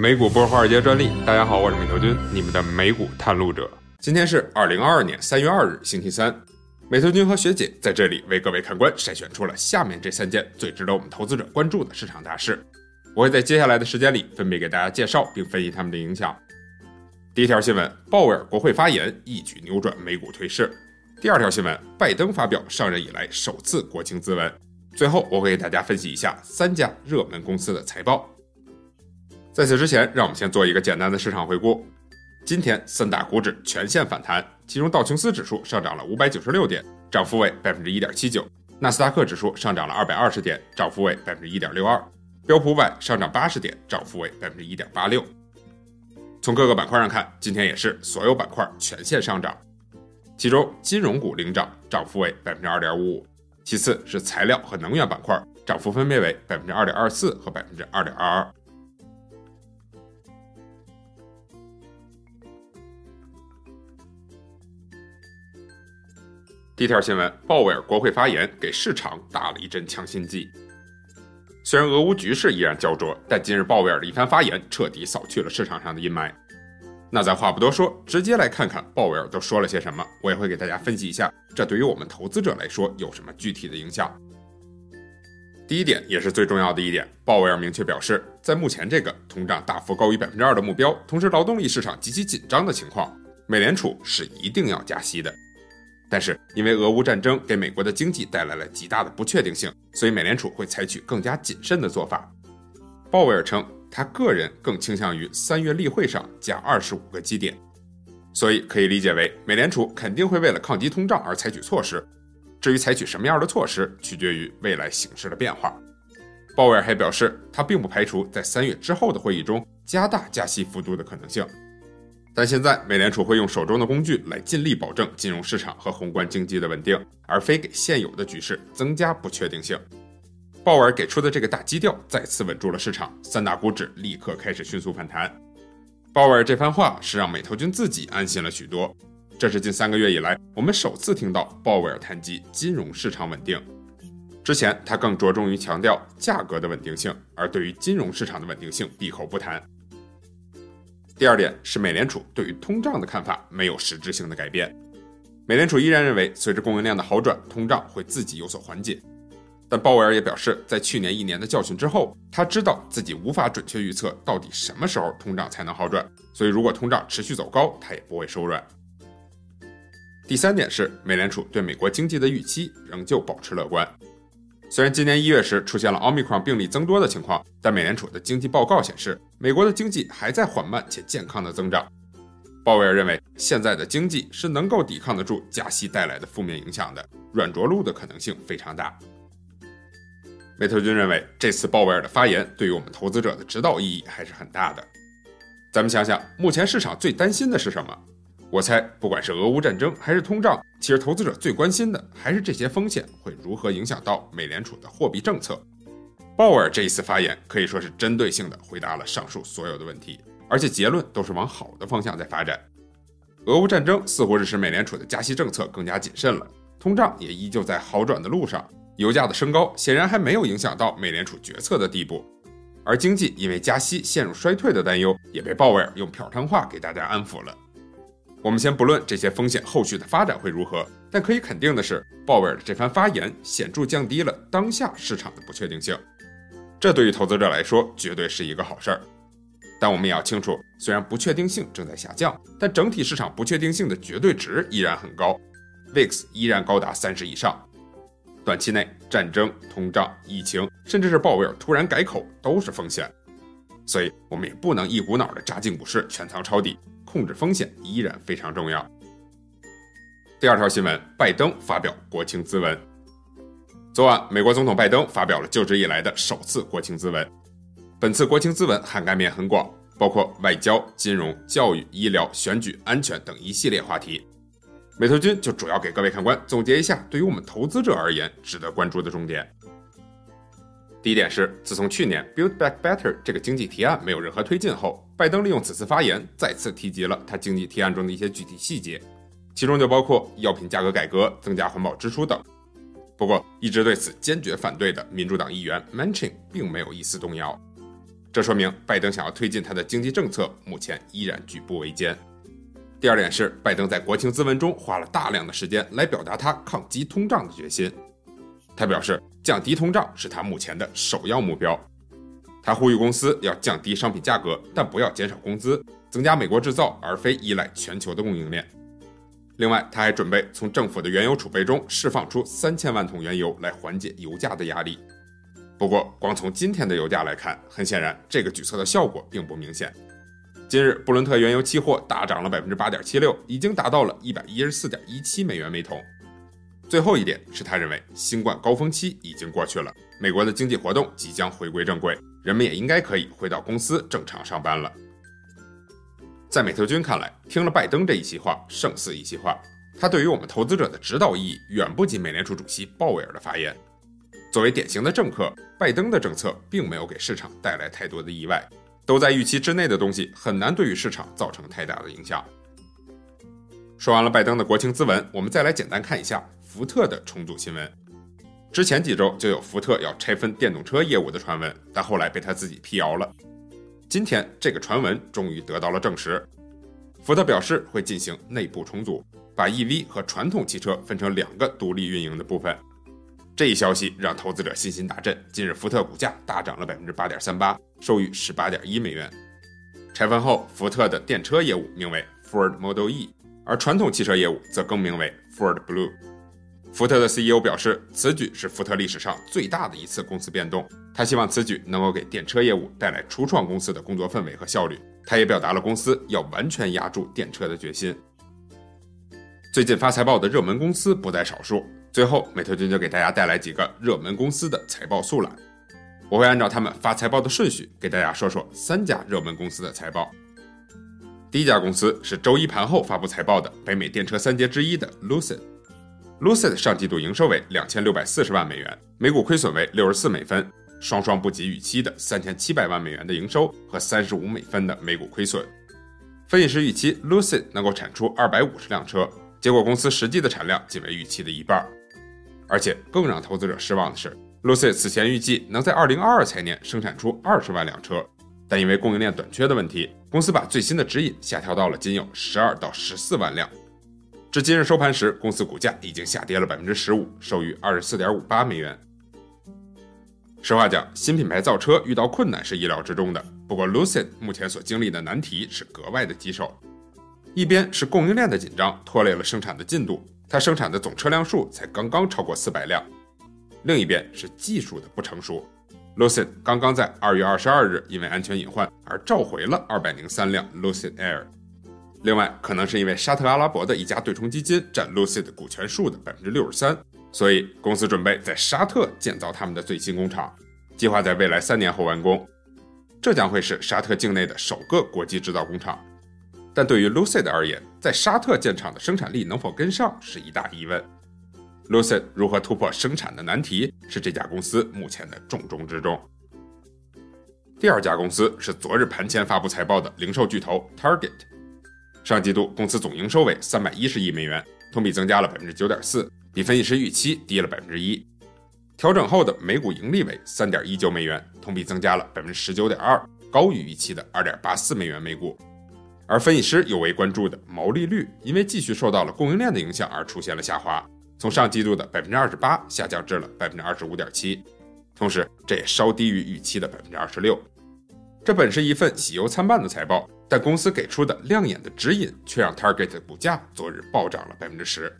美股不是华尔街专利。大家好，我是美头君，你们的美股探路者。今天是二零二二年三月二日，星期三。美头君和学姐在这里为各位看官筛选出了下面这三件最值得我们投资者关注的市场大事。我会在接下来的时间里分别给大家介绍并分析他们的影响。第一条新闻：鲍威尔国会发言一举扭转美股颓势。第二条新闻：拜登发表上任以来首次国情咨文。最后，我会给大家分析一下三家热门公司的财报。在此之前，让我们先做一个简单的市场回顾。今天三大股指全线反弹，其中道琼斯指数上涨了五百九十六点，涨幅为百分之一点七九；纳斯达克指数上涨了二百二十点，涨幅为百分之一点六二；标普五百上涨八十点，涨幅为百分之一点八六。从各个板块上看，今天也是所有板块全线上涨，其中金融股领涨，涨幅为百分之二点五五。其次是材料和能源板块，涨幅分别为百分之二点二四和百分之二点二二。第一条新闻：鲍威尔国会发言给市场打了一针强心剂。虽然俄乌局势依然焦灼，但今日鲍威尔的一番发言彻底扫去了市场上的阴霾。那咱话不多说，直接来看看鲍威尔都说了些什么。我也会给大家分析一下，这对于我们投资者来说有什么具体的影响。第一点，也是最重要的一点，鲍威尔明确表示，在目前这个通胀大幅高于百分之二的目标，同时劳动力市场极其紧张的情况，美联储是一定要加息的。但是，因为俄乌战争给美国的经济带来了极大的不确定性，所以美联储会采取更加谨慎的做法。鲍威尔称。他个人更倾向于三月例会上加二十五个基点，所以可以理解为美联储肯定会为了抗击通胀而采取措施。至于采取什么样的措施，取决于未来形势的变化。鲍威尔还表示，他并不排除在三月之后的会议中加大加息幅度的可能性。但现在美联储会用手中的工具来尽力保证金融市场和宏观经济的稳定，而非给现有的局势增加不确定性。鲍威尔给出的这个大基调再次稳住了市场，三大股指立刻开始迅速反弹。鲍威尔这番话是让美投君自己安心了许多。这是近三个月以来我们首次听到鲍威尔谈及金融市场稳定。之前他更着重于强调价格的稳定性，而对于金融市场的稳定性闭口不谈。第二点是美联储对于通胀的看法没有实质性的改变，美联储依然认为随着供应链的好转，通胀会自己有所缓解。但鲍威尔也表示，在去年一年的教训之后，他知道自己无法准确预测到底什么时候通胀才能好转，所以如果通胀持续走高，他也不会手软。第三点是，美联储对美国经济的预期仍旧保持乐观。虽然今年一月时出现了奥密克戎病例增多的情况，但美联储的经济报告显示，美国的经济还在缓慢且健康的增长。鲍威尔认为，现在的经济是能够抵抗得住加息带来的负面影响的，软着陆的可能性非常大。美特君认为，这次鲍威尔的发言对于我们投资者的指导意义还是很大的。咱们想想，目前市场最担心的是什么？我猜，不管是俄乌战争还是通胀，其实投资者最关心的还是这些风险会如何影响到美联储的货币政策。鲍威尔这一次发言可以说是针对性的回答了上述所有的问题，而且结论都是往好的方向在发展。俄乌战争似乎是使美联储的加息政策更加谨慎了，通胀也依旧在好转的路上。油价的升高显然还没有影响到美联储决策的地步，而经济因为加息陷入衰退的担忧也被鲍威尔用漂亮话给大家安抚了。我们先不论这些风险后续的发展会如何，但可以肯定的是，鲍威尔的这番发言显著降低了当下市场的不确定性，这对于投资者来说绝对是一个好事儿。但我们也要清楚，虽然不确定性正在下降，但整体市场不确定性的绝对值依然很高，VIX 依然高达三十以上。短期内，战争、通胀、疫情，甚至是鲍威尔突然改口，都是风险。所以，我们也不能一股脑的扎进股市，全仓抄底，控制风险依然非常重要。第二条新闻，拜登发表国情咨文。昨晚，美国总统拜登发表了就职以来的首次国情咨文。本次国情咨文涵盖面很广，包括外交、金融、教育、医疗、选举、安全等一系列话题。美投君就主要给各位看官总结一下，对于我们投资者而言值得关注的重点。第一点是，自从去年 Build Back Better 这个经济提案没有任何推进后，拜登利用此次发言再次提及了他经济提案中的一些具体细节，其中就包括药品价格改革、增加环保支出等。不过，一直对此坚决反对的民主党议员 Manchin 并没有一丝动摇。这说明拜登想要推进他的经济政策，目前依然举步维艰。第二点是，拜登在国情咨文中花了大量的时间来表达他抗击通胀的决心。他表示，降低通胀是他目前的首要目标。他呼吁公司要降低商品价格，但不要减少工资，增加美国制造，而非依赖全球的供应链。另外，他还准备从政府的原油储备中释放出三千万桶原油来缓解油价的压力。不过，光从今天的油价来看，很显然这个举措的效果并不明显。今日布伦特原油期货大涨了百分之八点七六，已经达到了一百一十四点一七美元每桶。最后一点是他认为新冠高峰期已经过去了，美国的经济活动即将回归正轨，人们也应该可以回到公司正常上班了。在美特君看来，听了拜登这一席话胜似一席话，他对于我们投资者的指导意义远不及美联储主席鲍威尔的发言。作为典型的政客，拜登的政策并没有给市场带来太多的意外，都在预期之内的东西很难对于市场造成太大的影响。说完了拜登的国情咨文，我们再来简单看一下福特的重组新闻。之前几周就有福特要拆分电动车业务的传闻，但后来被他自己辟谣了。今天这个传闻终于得到了证实，福特表示会进行内部重组，把 EV 和传统汽车分成两个独立运营的部分。这一消息让投资者信心大振，今日福特股价大涨了百分之八点三八，收于十八点一美元。拆分后，福特的电车业务名为 Ford Model E，而传统汽车业务则更名为 Ford Blue。福特的 CEO 表示，此举是福特历史上最大的一次公司变动。他希望此举能够给电车业务带来初创公司的工作氛围和效率。他也表达了公司要完全压住电车的决心。最近发财报的热门公司不在少数。最后，美特君就给大家带来几个热门公司的财报速览。我会按照他们发财报的顺序，给大家说说三家热门公司的财报。第一家公司是周一盘后发布财报的北美电车三杰之一的 Lucid。Lucid 上季度营收为两千六百四十万美元，每股亏损为六十四美分，双双不及预期的三千七百万美元的营收和三十五美分的每股亏损。分析师预期 Lucid 能够产出二百五十辆车，结果公司实际的产量仅为预期的一半。而且更让投资者失望的是，Lucid 此前预计能在2022财年生产出20万辆车，但因为供应链短缺的问题，公司把最新的指引下调到了仅有12到14万辆。至今日收盘时，公司股价已经下跌了15%，收于24.58美元。实话讲，新品牌造车遇到困难是意料之中的，不过 Lucid 目前所经历的难题是格外的棘手，一边是供应链的紧张拖累了生产的进度。它生产的总车辆数才刚刚超过四百辆，另一边是技术的不成熟。Lucid 刚刚在二月二十二日因为安全隐患而召回了二百零三辆 Lucid Air。另外，可能是因为沙特阿拉伯的一家对冲基金占 Lucid 股权数的百分之六十三，所以公司准备在沙特建造他们的最新工厂，计划在未来三年后完工。这将会是沙特境内的首个国际制造工厂。但对于 Lucid 而言，在沙特建厂的生产力能否跟上是一大疑问。Lucid 如何突破生产的难题，是这家公司目前的重中之重。第二家公司是昨日盘前发布财报的零售巨头 Target。上季度公司总营收为三百一十亿美元，同比增加了百分之九点四，比分析师预期低了百分之一。调整后的每股盈利为三点一九美元，同比增加了百分之十九点二，高于预期的二点八四美元每股。而分析师尤为关注的毛利率，因为继续受到了供应链的影响而出现了下滑，从上季度的百分之二十八下降至了百分之二十五点七，同时这也稍低于预期的百分之二十六。这本是一份喜忧参半的财报，但公司给出的亮眼的指引却让 Target 的股价昨日暴涨了百分之十。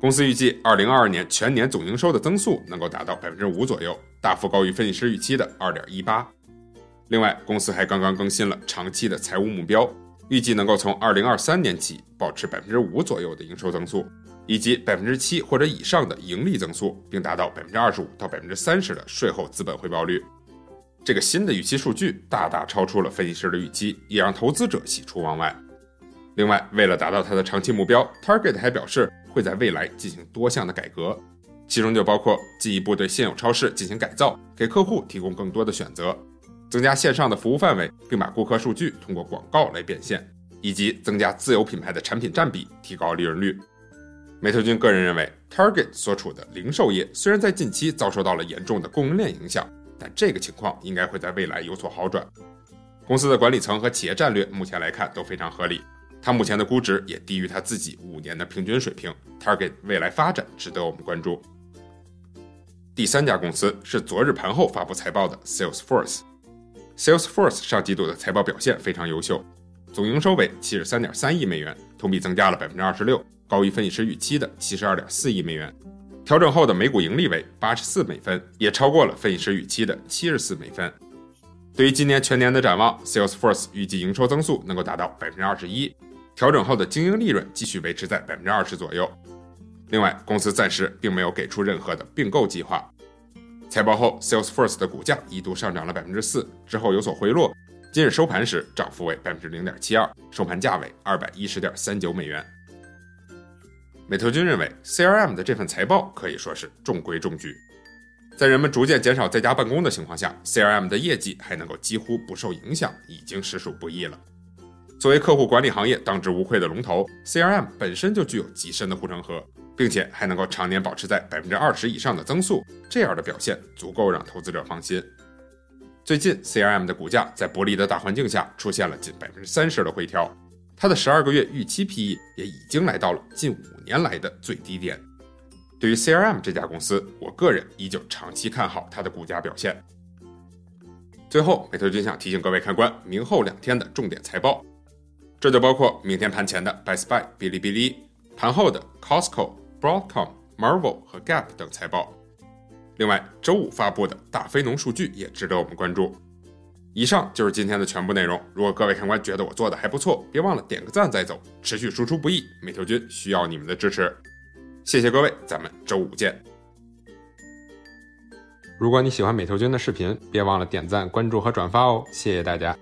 公司预计二零二二年全年总营收的增速能够达到百分之五左右，大幅高于分析师预期的二点一八。另外，公司还刚刚更新了长期的财务目标，预计能够从二零二三年起保持百分之五左右的营收增速，以及百分之七或者以上的盈利增速，并达到百分之二十五到百分之三十的税后资本回报率。这个新的预期数据大大超出了分析师的预期，也让投资者喜出望外。另外，为了达到它的长期目标，Target 还表示会在未来进行多项的改革，其中就包括进一步对现有超市进行改造，给客户提供更多的选择。增加线上的服务范围，并把顾客数据通过广告来变现，以及增加自有品牌的产品占比，提高利润率。美特君个人认为，Target 所处的零售业虽然在近期遭受到了严重的供应链影响，但这个情况应该会在未来有所好转。公司的管理层和企业战略目前来看都非常合理，它目前的估值也低于它自己五年的平均水平，target 未来发展值得我们关注。第三家公司是昨日盘后发布财报的 Salesforce。Salesforce 上季度的财报表现非常优秀，总营收为七十三点三亿美元，同比增加了百分之二十六，高于分析师预期的七十二点四亿美元。调整后的每股盈利为八十四美分，也超过了分析师预期的七十四美分。对于今年全年的展望，Salesforce 预计营收增速能够达到百分之二十一，调整后的经营利润继续维持在百分之二十左右。另外，公司暂时并没有给出任何的并购计划。财报后，Salesforce 的股价一度上涨了百分之四，之后有所回落。今日收盘时，涨幅为百分之零点七二，收盘价为二百一十点三九美元。美特君认为，CRM 的这份财报可以说是中规中矩。在人们逐渐减少在家办公的情况下，CRM 的业绩还能够几乎不受影响，已经实属不易了。作为客户管理行业当之无愧的龙头，CRM 本身就具有极深的护城河。并且还能够常年保持在百分之二十以上的增速，这样的表现足够让投资者放心。最近，CRM 的股价在不利的大环境下出现了近百分之三十的回调，它的十二个月预期 PE 也已经来到了近五年来的最低点。对于 CRM 这家公司，我个人依旧长期看好它的股价表现。最后，美特君想提醒各位看官，明后两天的重点财报，这就包括明天盘前的 Best Buy、哔哩哔哩，盘后的 Costco。Broadcom、Marvel 和 Gap 等财报。另外，周五发布的大非农数据也值得我们关注。以上就是今天的全部内容。如果各位看官觉得我做的还不错，别忘了点个赞再走。持续输出不易，美头君需要你们的支持。谢谢各位，咱们周五见。如果你喜欢美头君的视频，别忘了点赞、关注和转发哦，谢谢大家。